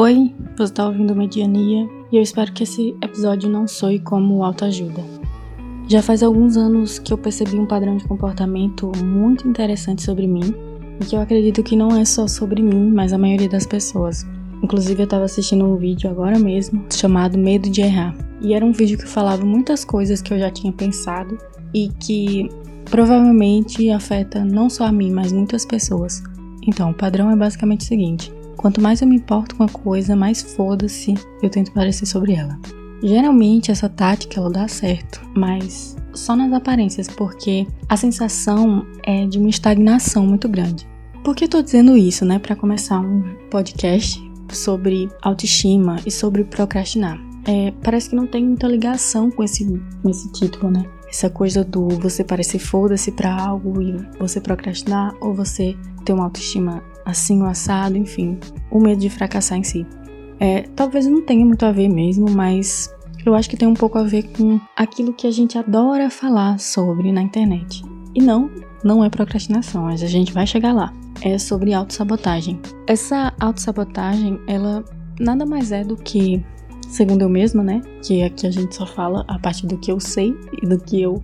Oi, você está ouvindo Mediania e eu espero que esse episódio não soe como autoajuda. Já faz alguns anos que eu percebi um padrão de comportamento muito interessante sobre mim e que eu acredito que não é só sobre mim, mas a maioria das pessoas. Inclusive, eu estava assistindo um vídeo agora mesmo chamado Medo de Errar. E era um vídeo que falava muitas coisas que eu já tinha pensado e que provavelmente afeta não só a mim, mas muitas pessoas. Então, o padrão é basicamente o seguinte: Quanto mais eu me importo com a coisa, mais foda-se eu tento parecer sobre ela. Geralmente essa tática ela dá certo, mas só nas aparências, porque a sensação é de uma estagnação muito grande. Por que eu tô dizendo isso, né? Para começar um podcast sobre autoestima e sobre procrastinar. É, parece que não tem muita ligação com esse, com esse título, né? Essa coisa do você parecer foda-se pra algo e você procrastinar, ou você ter uma autoestima assim o assado, enfim, o medo de fracassar em si. É, talvez não tenha muito a ver mesmo, mas eu acho que tem um pouco a ver com aquilo que a gente adora falar sobre na internet. E não, não é procrastinação, mas a gente vai chegar lá. É sobre autossabotagem. Essa autossabotagem, ela nada mais é do que, segundo eu mesma, né? Que aqui a gente só fala a partir do que eu sei e do que eu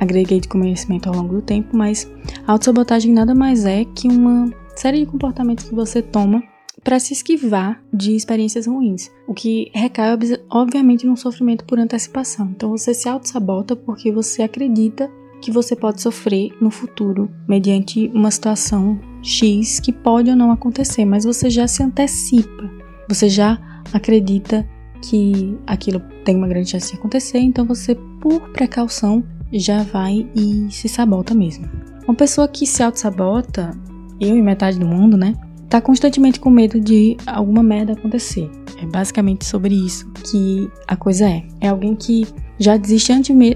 agreguei de conhecimento ao longo do tempo, mas autossabotagem nada mais é que uma série de comportamentos que você toma para se esquivar de experiências ruins, o que recai obviamente num sofrimento por antecipação. Então você se auto-sabota porque você acredita que você pode sofrer no futuro mediante uma situação X que pode ou não acontecer, mas você já se antecipa. Você já acredita que aquilo tem uma grande chance de acontecer, então você, por precaução, já vai e se sabota mesmo. Uma pessoa que se auto-sabota, eu e metade do mundo, né? Tá constantemente com medo de alguma merda acontecer. É basicamente sobre isso que a coisa é. É alguém que já desiste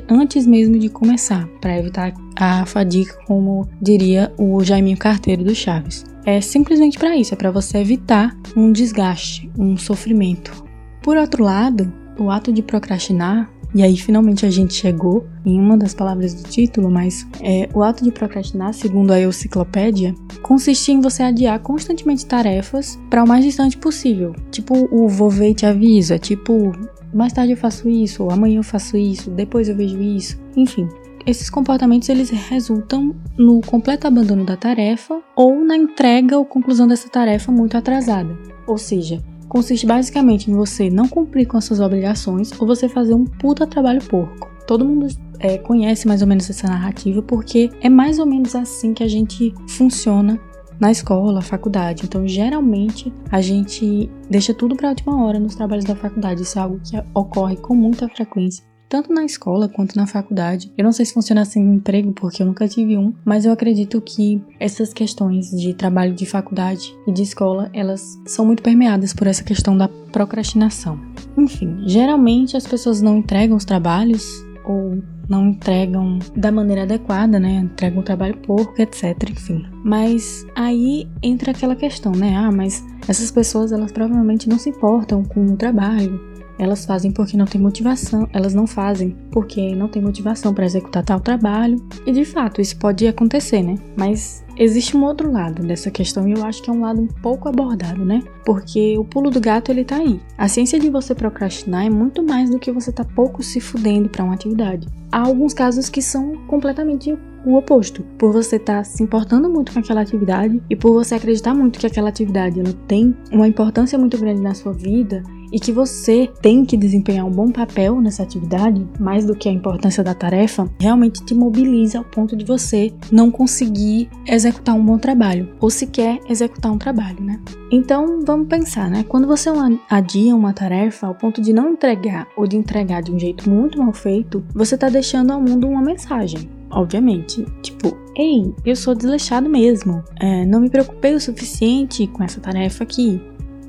antes mesmo de começar, para evitar a fadiga, como diria o Jaiminho Carteiro do Chaves. É simplesmente para isso, é para você evitar um desgaste, um sofrimento. Por outro lado, o ato de procrastinar e aí finalmente a gente chegou em uma das palavras do título, mas é, o ato de procrastinar, segundo a enciclopédia, consiste em você adiar constantemente tarefas para o mais distante possível. Tipo o vou ver e te avisa, tipo mais tarde eu faço isso, amanhã eu faço isso, depois eu vejo isso, enfim. Esses comportamentos eles resultam no completo abandono da tarefa ou na entrega ou conclusão dessa tarefa muito atrasada. Ou seja, consiste basicamente em você não cumprir com as suas obrigações ou você fazer um puta trabalho porco. Todo mundo é, conhece mais ou menos essa narrativa porque é mais ou menos assim que a gente funciona na escola, faculdade. Então, geralmente, a gente deixa tudo para a última hora nos trabalhos da faculdade. Isso é algo que ocorre com muita frequência tanto na escola quanto na faculdade. Eu não sei se funciona assim no emprego, porque eu nunca tive um, mas eu acredito que essas questões de trabalho de faculdade e de escola, elas são muito permeadas por essa questão da procrastinação. Enfim, geralmente as pessoas não entregam os trabalhos ou não entregam da maneira adequada, né? Entregam o trabalho porco, etc, enfim. Mas aí entra aquela questão, né? Ah, mas essas pessoas, elas provavelmente não se importam com o trabalho, elas fazem porque não tem motivação, elas não fazem porque não tem motivação para executar tal trabalho. E de fato, isso pode acontecer, né? Mas existe um outro lado dessa questão e eu acho que é um lado um pouco abordado, né? Porque o pulo do gato ele tá aí. A ciência de você procrastinar é muito mais do que você tá pouco se fudendo para uma atividade. Há alguns casos que são completamente o oposto. Por você estar tá se importando muito com aquela atividade e por você acreditar muito que aquela atividade ela tem uma importância muito grande na sua vida e que você tem que desempenhar um bom papel nessa atividade, mais do que a importância da tarefa, realmente te mobiliza ao ponto de você não conseguir executar um bom trabalho, ou sequer executar um trabalho, né? Então vamos pensar, né? Quando você adia uma tarefa ao ponto de não entregar ou de entregar de um jeito muito mal feito, você está deixando ao mundo uma mensagem. Obviamente, tipo, ei, eu sou desleixado mesmo. É, não me preocupei o suficiente com essa tarefa aqui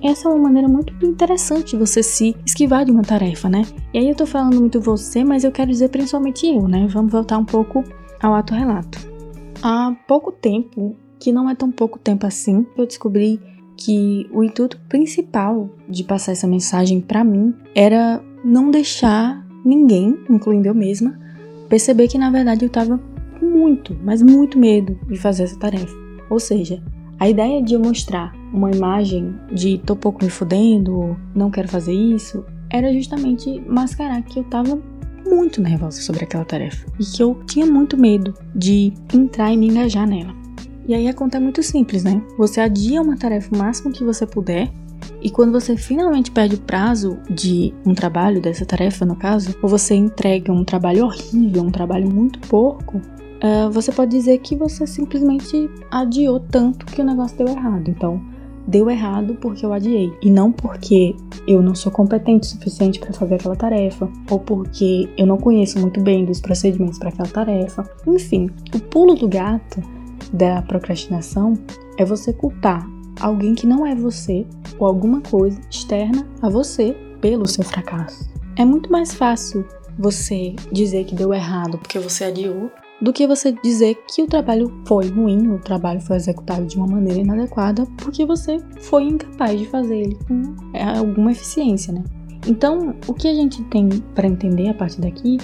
essa é uma maneira muito interessante de você se esquivar de uma tarefa, né? E aí eu tô falando muito você, mas eu quero dizer principalmente eu, né? Vamos voltar um pouco ao ato relato. Há pouco tempo, que não é tão pouco tempo assim, eu descobri que o intuito principal de passar essa mensagem para mim era não deixar ninguém, incluindo eu mesma, perceber que na verdade eu tava com muito, mas muito medo de fazer essa tarefa. Ou seja, a ideia de eu mostrar uma imagem de tô pouco me fudendo, não quero fazer isso, era justamente mascarar que eu tava muito nervosa sobre aquela tarefa e que eu tinha muito medo de entrar e me engajar nela. E aí a conta é muito simples, né? Você adia uma tarefa o máximo que você puder e quando você finalmente perde o prazo de um trabalho, dessa tarefa no caso, ou você entrega um trabalho horrível, um trabalho muito porco, uh, você pode dizer que você simplesmente adiou tanto que o negócio deu errado. Então, deu errado porque eu adiei e não porque eu não sou competente o suficiente para fazer aquela tarefa ou porque eu não conheço muito bem dos procedimentos para aquela tarefa. Enfim, o pulo do gato da procrastinação é você culpar alguém que não é você ou alguma coisa externa a você pelo seu fracasso. É muito mais fácil você dizer que deu errado porque você adiou do que você dizer que o trabalho foi ruim, o trabalho foi executado de uma maneira inadequada, porque você foi incapaz de fazer ele com é, alguma eficiência, né? Então, o que a gente tem para entender a partir daqui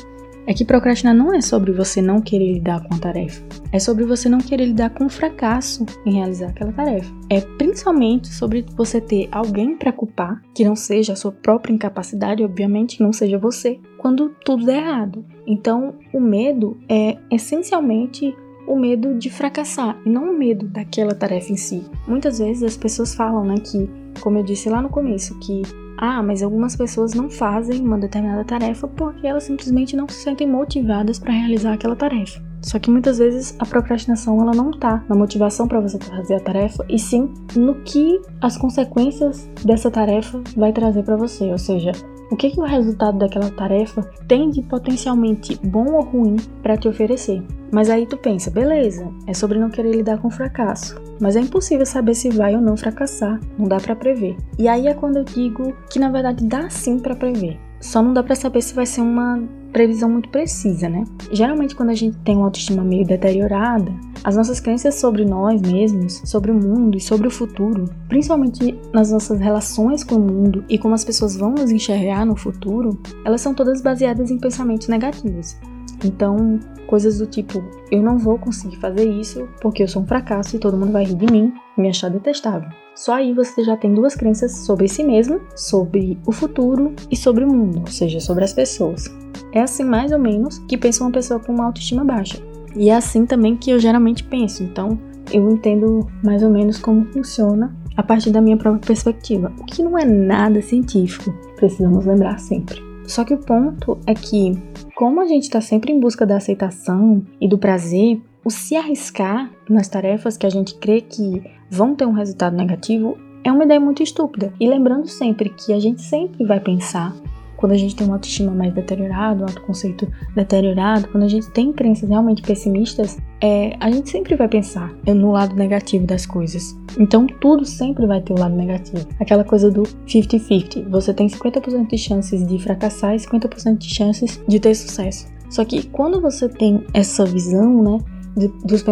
é que procrastinar não é sobre você não querer lidar com a tarefa, é sobre você não querer lidar com o fracasso em realizar aquela tarefa. É principalmente sobre você ter alguém para culpar, que não seja a sua própria incapacidade, obviamente, não seja você, quando tudo der errado. Então, o medo é essencialmente o medo de fracassar e não o medo daquela tarefa em si. Muitas vezes as pessoas falam, né, que, como eu disse lá no começo, que ah, mas algumas pessoas não fazem uma determinada tarefa porque elas simplesmente não se sentem motivadas para realizar aquela tarefa. Só que muitas vezes a procrastinação ela não tá na motivação para você fazer a tarefa, e sim no que as consequências dessa tarefa vai trazer para você, ou seja, o que, que o resultado daquela tarefa tem de potencialmente bom ou ruim para te oferecer. Mas aí tu pensa, beleza, é sobre não querer lidar com fracasso, mas é impossível saber se vai ou não fracassar, não dá para prever. E aí é quando eu digo que na verdade dá sim para prever. Só não dá para saber se vai ser uma previsão muito precisa, né? Geralmente, quando a gente tem uma autoestima meio deteriorada, as nossas crenças sobre nós mesmos, sobre o mundo e sobre o futuro, principalmente nas nossas relações com o mundo e como as pessoas vão nos enxergar no futuro, elas são todas baseadas em pensamentos negativos. Então, coisas do tipo: eu não vou conseguir fazer isso porque eu sou um fracasso e todo mundo vai rir de mim e me achar detestável. Só aí você já tem duas crenças sobre si mesmo, sobre o futuro e sobre o mundo, ou seja, sobre as pessoas. É assim mais ou menos que pensa uma pessoa com uma autoestima baixa. E é assim também que eu geralmente penso. Então, eu entendo mais ou menos como funciona a partir da minha própria perspectiva, o que não é nada científico, precisamos lembrar sempre. Só que o ponto é que, como a gente está sempre em busca da aceitação e do prazer, o se arriscar nas tarefas que a gente crê que vão ter um resultado negativo é uma ideia muito estúpida. E lembrando sempre que a gente sempre vai pensar quando a gente tem uma autoestima mais deteriorada, um autoconceito deteriorado, quando a gente tem crenças realmente pessimistas, é, a gente sempre vai pensar no lado negativo das coisas. Então tudo sempre vai ter o um lado negativo. Aquela coisa do 50-50. Você tem 50% de chances de fracassar e 50% de chances de ter sucesso. Só que quando você tem essa visão, né, dos,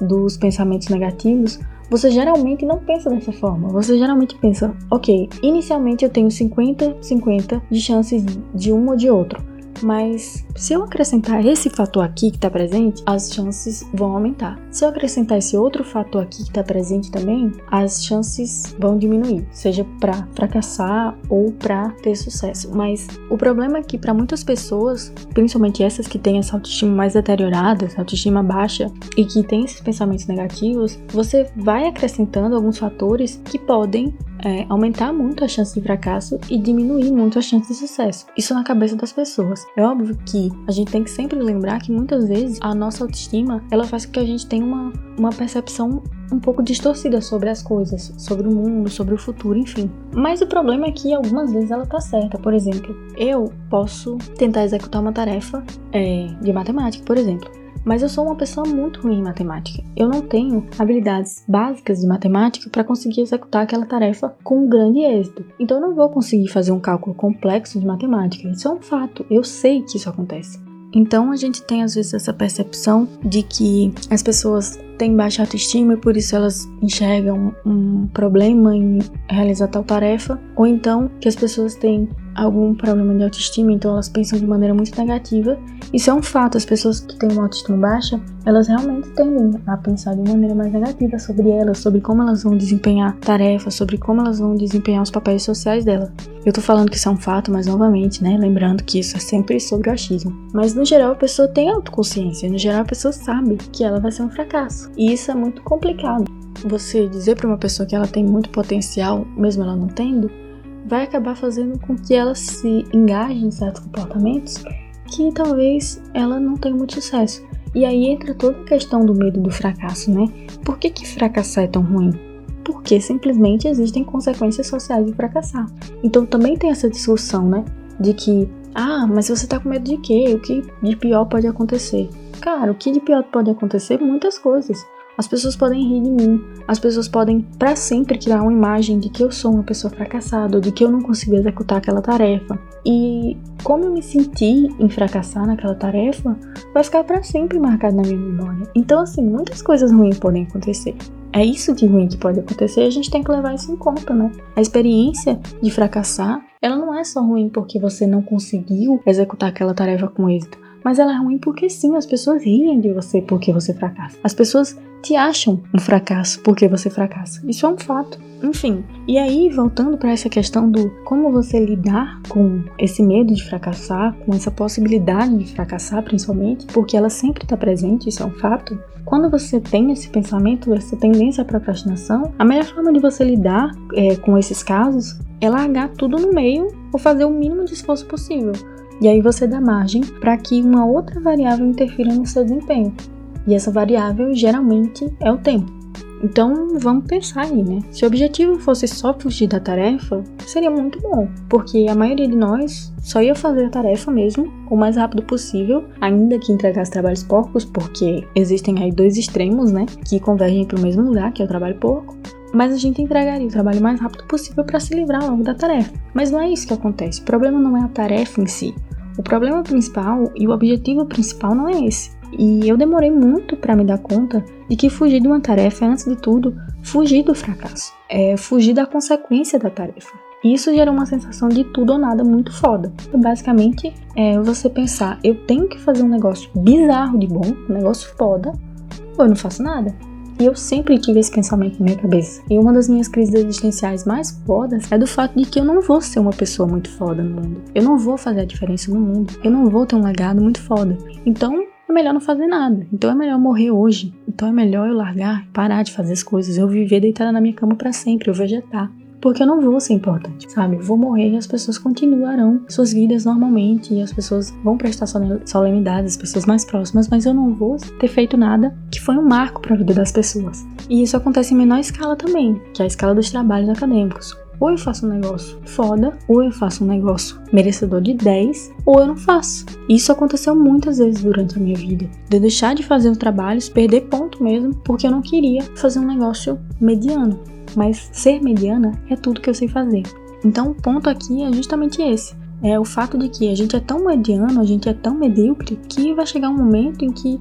dos pensamentos negativos, você geralmente não pensa dessa forma. Você geralmente pensa, ok, inicialmente eu tenho 50-50 de chances de um ou de outro. Mas se eu acrescentar esse fator aqui que está presente, as chances vão aumentar. Se eu acrescentar esse outro fator aqui que está presente também, as chances vão diminuir, seja para fracassar ou para ter sucesso. Mas o problema é que para muitas pessoas, principalmente essas que têm essa autoestima mais deteriorada, essa autoestima baixa e que têm esses pensamentos negativos, você vai acrescentando alguns fatores que podem é, aumentar muito a chance de fracasso e diminuir muito a chance de sucesso. Isso na cabeça das pessoas. É óbvio que a gente tem que sempre lembrar que muitas vezes a nossa autoestima ela faz com que a gente tenha uma, uma percepção um pouco distorcida sobre as coisas, sobre o mundo, sobre o futuro, enfim. Mas o problema é que algumas vezes ela tá certa. Por exemplo, eu posso tentar executar uma tarefa é, de matemática, por exemplo mas eu sou uma pessoa muito ruim em matemática. Eu não tenho habilidades básicas de matemática para conseguir executar aquela tarefa com um grande êxito. Então eu não vou conseguir fazer um cálculo complexo de matemática. Isso é um fato. Eu sei que isso acontece. Então a gente tem às vezes essa percepção de que as pessoas têm baixa autoestima e por isso elas enxergam um problema em realizar tal tarefa, ou então que as pessoas têm algum problema de autoestima, então elas pensam de maneira muito negativa. Isso é um fato, as pessoas que têm uma autoestima baixa, elas realmente tendem a pensar de maneira mais negativa sobre elas, sobre como elas vão desempenhar tarefas, sobre como elas vão desempenhar os papéis sociais dela. Eu tô falando que isso é um fato, mas novamente, né, lembrando que isso é sempre sobre o achismo. Mas no geral a pessoa tem autoconsciência, no geral a pessoa sabe que ela vai ser um fracasso. E isso é muito complicado. Você dizer para uma pessoa que ela tem muito potencial, mesmo ela não tendo, vai acabar fazendo com que ela se engaje em certos comportamentos que talvez ela não tenha muito sucesso. E aí entra toda a questão do medo do fracasso, né? Por que, que fracassar é tão ruim? Porque simplesmente existem consequências sociais de fracassar. Então também tem essa discussão, né? De que, ah, mas você tá com medo de quê? O que de pior pode acontecer? Cara, o que de pior pode acontecer? Muitas coisas. As pessoas podem rir de mim, as pessoas podem para sempre criar uma imagem de que eu sou uma pessoa fracassada, ou de que eu não consigo executar aquela tarefa. E como eu me senti em fracassar naquela tarefa, vai ficar para sempre marcado na minha memória. Então, assim, muitas coisas ruins podem acontecer. É isso de ruim que pode acontecer e a gente tem que levar isso em conta, né? A experiência de fracassar, ela não é só ruim porque você não conseguiu executar aquela tarefa com êxito mas ela é ruim porque sim, as pessoas riem de você porque você fracassa. As pessoas te acham um fracasso porque você fracassa. Isso é um fato. Enfim, e aí voltando para essa questão do como você lidar com esse medo de fracassar, com essa possibilidade de fracassar principalmente, porque ela sempre está presente, isso é um fato. Quando você tem esse pensamento, essa tendência à procrastinação, a melhor forma de você lidar é, com esses casos é largar tudo no meio ou fazer o mínimo de esforço possível. E aí você dá margem para que uma outra variável interfira no seu desempenho. E essa variável geralmente é o tempo. Então vamos pensar aí, né? Se o objetivo fosse só fugir da tarefa, seria muito bom, porque a maioria de nós só ia fazer a tarefa mesmo o mais rápido possível, ainda que entregasse trabalhos porcos, porque existem aí dois extremos, né, que convergem para o mesmo lugar, que é o trabalho porco. Mas a gente entregaria o trabalho o mais rápido possível para se livrar logo da tarefa. Mas não é isso que acontece. O problema não é a tarefa em si. O problema principal e o objetivo principal não é esse. E eu demorei muito para me dar conta de que fugir de uma tarefa é, antes de tudo, fugir do fracasso. É fugir da consequência da tarefa. E isso gera uma sensação de tudo ou nada muito foda. Basicamente, é você pensar, eu tenho que fazer um negócio bizarro de bom, um negócio foda, ou eu não faço nada. E eu sempre tive esse pensamento na minha cabeça. E uma das minhas crises existenciais mais fodas é do fato de que eu não vou ser uma pessoa muito foda no mundo. Eu não vou fazer a diferença no mundo. Eu não vou ter um legado muito foda. Então, é melhor não fazer nada. Então é melhor morrer hoje. Então é melhor eu largar, parar de fazer as coisas, eu viver deitada na minha cama para sempre, eu vegetar porque eu não vou ser importante, sabe? Eu vou morrer e as pessoas continuarão suas vidas normalmente e as pessoas vão prestar solenidade às pessoas mais próximas, mas eu não vou ter feito nada que foi um marco para a vida das pessoas. E isso acontece em menor escala também, que é a escala dos trabalhos acadêmicos. Ou eu faço um negócio foda, ou eu faço um negócio merecedor de 10, ou eu não faço. Isso aconteceu muitas vezes durante a minha vida. De eu deixar de fazer os trabalhos, perder ponto mesmo, porque eu não queria fazer um negócio mediano mas ser mediana é tudo que eu sei fazer. Então o ponto aqui é justamente esse. É o fato de que a gente é tão mediano, a gente é tão medíocre, que vai chegar um momento em que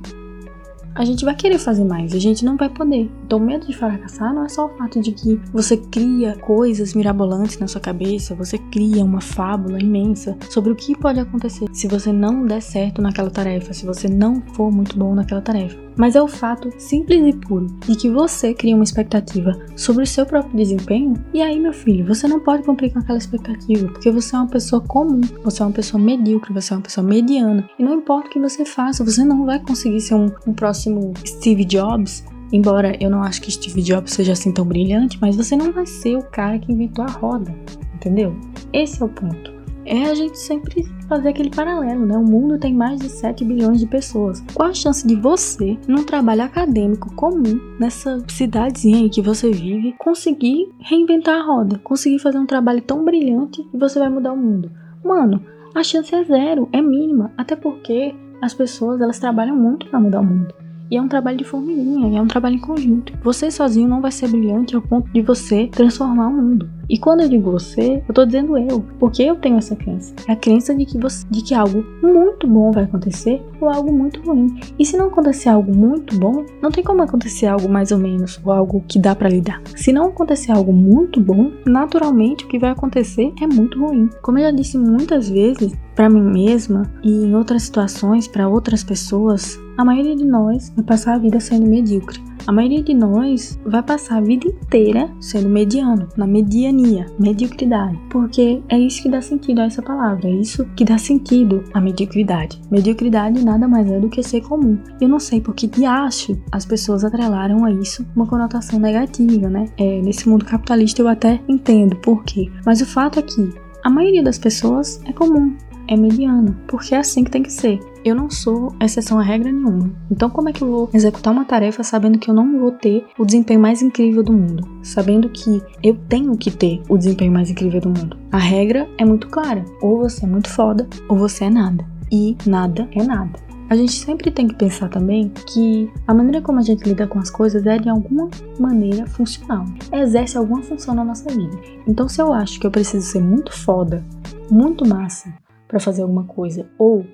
a gente vai querer fazer mais, a gente não vai poder. Então, o medo de fracassar não é só o fato de que você cria coisas mirabolantes na sua cabeça, você cria uma fábula imensa sobre o que pode acontecer se você não der certo naquela tarefa, se você não for muito bom naquela tarefa mas é o fato simples e puro de que você cria uma expectativa sobre o seu próprio desempenho, e aí, meu filho, você não pode cumprir com aquela expectativa, porque você é uma pessoa comum, você é uma pessoa medíocre, você é uma pessoa mediana, e não importa o que você faça, você não vai conseguir ser um, um próximo Steve Jobs. Embora eu não acho que Steve Jobs seja assim tão brilhante, mas você não vai ser o cara que inventou a roda, entendeu? Esse é o ponto é a gente sempre fazer aquele paralelo, né? O mundo tem mais de 7 bilhões de pessoas. Qual a chance de você, num trabalho acadêmico comum, nessa cidadezinha em que você vive, conseguir reinventar a roda, conseguir fazer um trabalho tão brilhante e você vai mudar o mundo? Mano, a chance é zero, é mínima, até porque as pessoas elas trabalham muito para mudar o mundo. E é um trabalho de formiguinha, é um trabalho em conjunto. Você sozinho não vai ser brilhante ao ponto de você transformar o mundo. E quando eu digo você, eu tô dizendo eu, porque eu tenho essa crença. É a crença de que, você, de que algo muito bom vai acontecer ou algo muito ruim. E se não acontecer algo muito bom, não tem como acontecer algo mais ou menos ou algo que dá para lidar. Se não acontecer algo muito bom, naturalmente o que vai acontecer é muito ruim. Como eu já disse muitas vezes para mim mesma e em outras situações para outras pessoas, a maioria de nós vai passar a vida sendo medíocre. A maioria de nós vai passar a vida inteira sendo mediano, na mediania, mediocridade, porque é isso que dá sentido a essa palavra, é isso que dá sentido à mediocridade. Mediocridade nada mais é do que ser comum. Eu não sei por que acho as pessoas atrelaram a isso uma conotação negativa, né? É, nesse mundo capitalista eu até entendo por quê, mas o fato é que a maioria das pessoas é comum, é mediana, porque é assim que tem que ser. Eu não sou exceção a regra nenhuma. Então, como é que eu vou executar uma tarefa sabendo que eu não vou ter o desempenho mais incrível do mundo? Sabendo que eu tenho que ter o desempenho mais incrível do mundo. A regra é muito clara: ou você é muito foda, ou você é nada. E nada é nada. A gente sempre tem que pensar também que a maneira como a gente lida com as coisas é de alguma maneira funcional, exerce alguma função na nossa vida. Então, se eu acho que eu preciso ser muito foda, muito massa para fazer alguma coisa, ou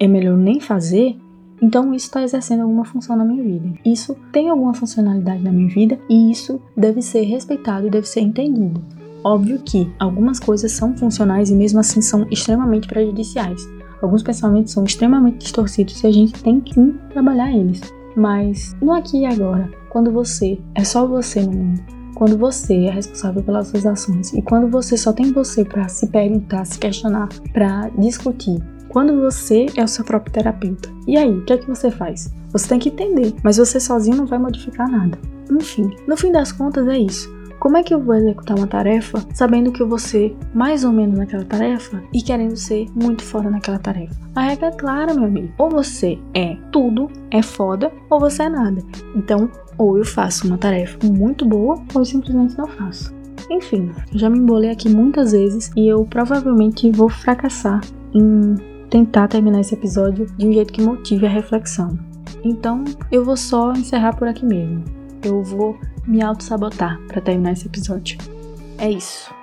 é melhor nem fazer, então isso está exercendo alguma função na minha vida. Isso tem alguma funcionalidade na minha vida e isso deve ser respeitado e deve ser entendido. Óbvio que algumas coisas são funcionais e mesmo assim são extremamente prejudiciais. Alguns pensamentos são extremamente distorcidos e a gente tem que sim trabalhar eles. Mas no aqui e agora, quando você é só você no mundo, quando você é responsável pelas suas ações e quando você só tem você para se perguntar, se questionar, para discutir, quando você é o seu próprio terapeuta. E aí, o que é que você faz? Você tem que entender, mas você sozinho não vai modificar nada. Enfim, no fim das contas é isso. Como é que eu vou executar uma tarefa sabendo que eu vou ser mais ou menos naquela tarefa e querendo ser muito foda naquela tarefa? A regra é clara, meu amigo. Ou você é tudo, é foda, ou você é nada. Então, ou eu faço uma tarefa muito boa, ou eu simplesmente não faço. Enfim, já me embolei aqui muitas vezes e eu provavelmente vou fracassar em tentar terminar esse episódio de um jeito que motive a reflexão. Então, eu vou só encerrar por aqui mesmo. Eu vou me auto-sabotar para terminar esse episódio. É isso.